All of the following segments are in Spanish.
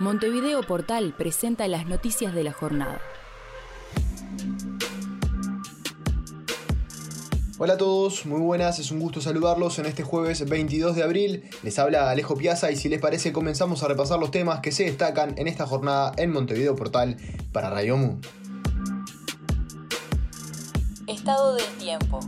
Montevideo Portal presenta las noticias de la jornada. Hola a todos, muy buenas, es un gusto saludarlos en este jueves 22 de abril. Les habla Alejo Piazza y si les parece comenzamos a repasar los temas que se destacan en esta jornada en Montevideo Portal para Radio Mundo. Estado del tiempo.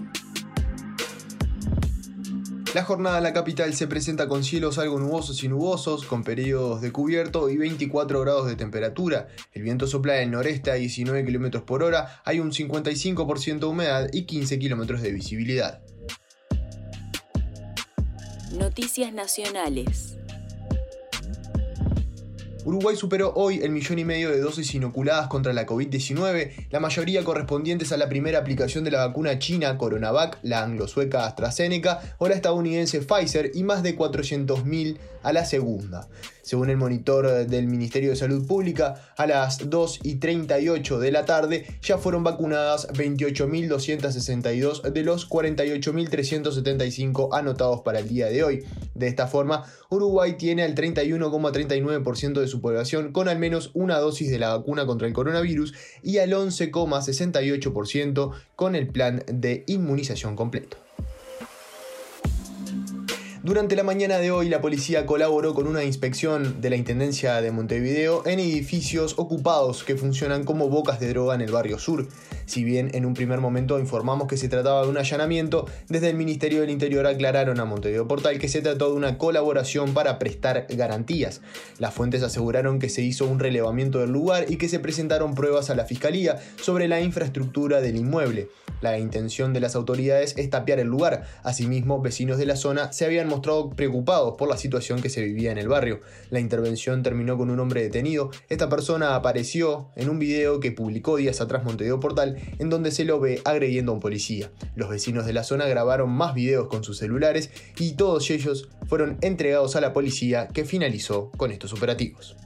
La jornada en la capital se presenta con cielos algo nubosos y nubosos, con periodos de cubierto y 24 grados de temperatura. El viento sopla del noreste a 19 km por hora, hay un 55% de humedad y 15 km de visibilidad. Noticias nacionales. Uruguay superó hoy el millón y medio de dosis inoculadas contra la COVID-19, la mayoría correspondientes a la primera aplicación de la vacuna china Coronavac, la anglo-sueca AstraZeneca o la estadounidense Pfizer y más de 400.000 a la segunda. Según el monitor del Ministerio de Salud Pública, a las 2 y 38 de la tarde ya fueron vacunadas 28.262 de los 48.375 anotados para el día de hoy. De esta forma, Uruguay tiene al 31,39% de su población con al menos una dosis de la vacuna contra el coronavirus y al 11,68% con el plan de inmunización completo. Durante la mañana de hoy, la policía colaboró con una inspección de la Intendencia de Montevideo en edificios ocupados que funcionan como bocas de droga en el barrio sur. Si bien en un primer momento informamos que se trataba de un allanamiento, desde el Ministerio del Interior aclararon a Montevideo Portal que se trató de una colaboración para prestar garantías. Las fuentes aseguraron que se hizo un relevamiento del lugar y que se presentaron pruebas a la Fiscalía sobre la infraestructura del inmueble. La intención de las autoridades es tapiar el lugar. Asimismo, vecinos de la zona se habían mostrado preocupados por la situación que se vivía en el barrio. La intervención terminó con un hombre detenido. Esta persona apareció en un video que publicó días atrás Montevideo Portal, en donde se lo ve agrediendo a un policía. Los vecinos de la zona grabaron más videos con sus celulares y todos ellos fueron entregados a la policía que finalizó con estos operativos.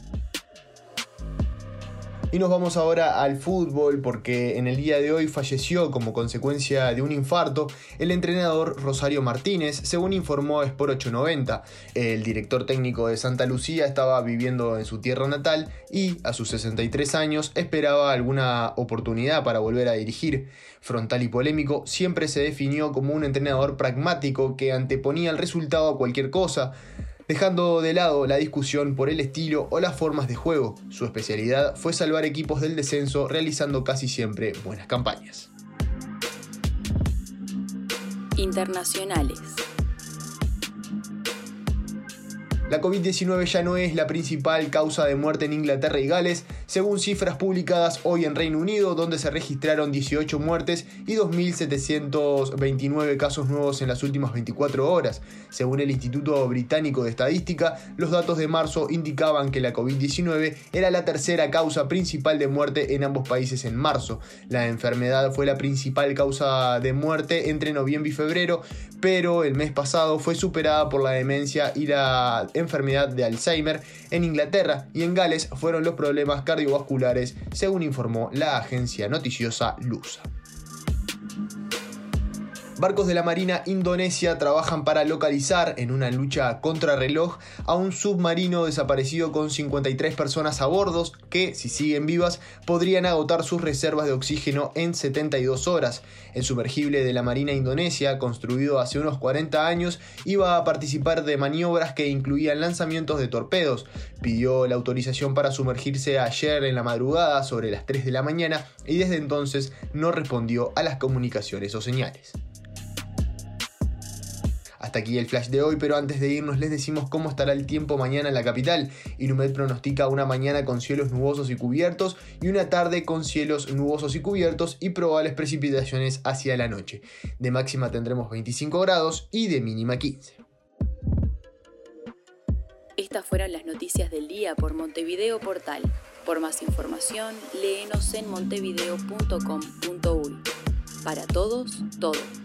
Y nos vamos ahora al fútbol porque en el día de hoy falleció como consecuencia de un infarto el entrenador Rosario Martínez, según informó Sport 890. El director técnico de Santa Lucía estaba viviendo en su tierra natal y a sus 63 años esperaba alguna oportunidad para volver a dirigir. Frontal y polémico, siempre se definió como un entrenador pragmático que anteponía el resultado a cualquier cosa dejando de lado la discusión por el estilo o las formas de juego. Su especialidad fue salvar equipos del descenso realizando casi siempre buenas campañas. Internacionales. La COVID-19 ya no es la principal causa de muerte en Inglaterra y Gales, según cifras publicadas hoy en Reino Unido, donde se registraron 18 muertes y 2.729 casos nuevos en las últimas 24 horas. Según el Instituto Británico de Estadística, los datos de marzo indicaban que la COVID-19 era la tercera causa principal de muerte en ambos países en marzo. La enfermedad fue la principal causa de muerte entre noviembre y febrero, pero el mes pasado fue superada por la demencia y la enfermedad de Alzheimer. En Inglaterra y en Gales fueron los problemas cardiovasculares, según informó la agencia noticiosa Lusa. Barcos de la Marina Indonesia trabajan para localizar, en una lucha contrarreloj, a un submarino desaparecido con 53 personas a bordo que, si siguen vivas, podrían agotar sus reservas de oxígeno en 72 horas. El sumergible de la Marina Indonesia, construido hace unos 40 años, iba a participar de maniobras que incluían lanzamientos de torpedos. Pidió la autorización para sumergirse ayer en la madrugada sobre las 3 de la mañana y desde entonces no respondió a las comunicaciones o señales. Hasta aquí el flash de hoy, pero antes de irnos les decimos cómo estará el tiempo mañana en la capital. Ilumet pronostica una mañana con cielos nubosos y cubiertos y una tarde con cielos nubosos y cubiertos y probables precipitaciones hacia la noche. De máxima tendremos 25 grados y de mínima 15. Estas fueron las noticias del día por Montevideo Portal. Por más información, léenos en montevideo.com.uy. Para todos, todo.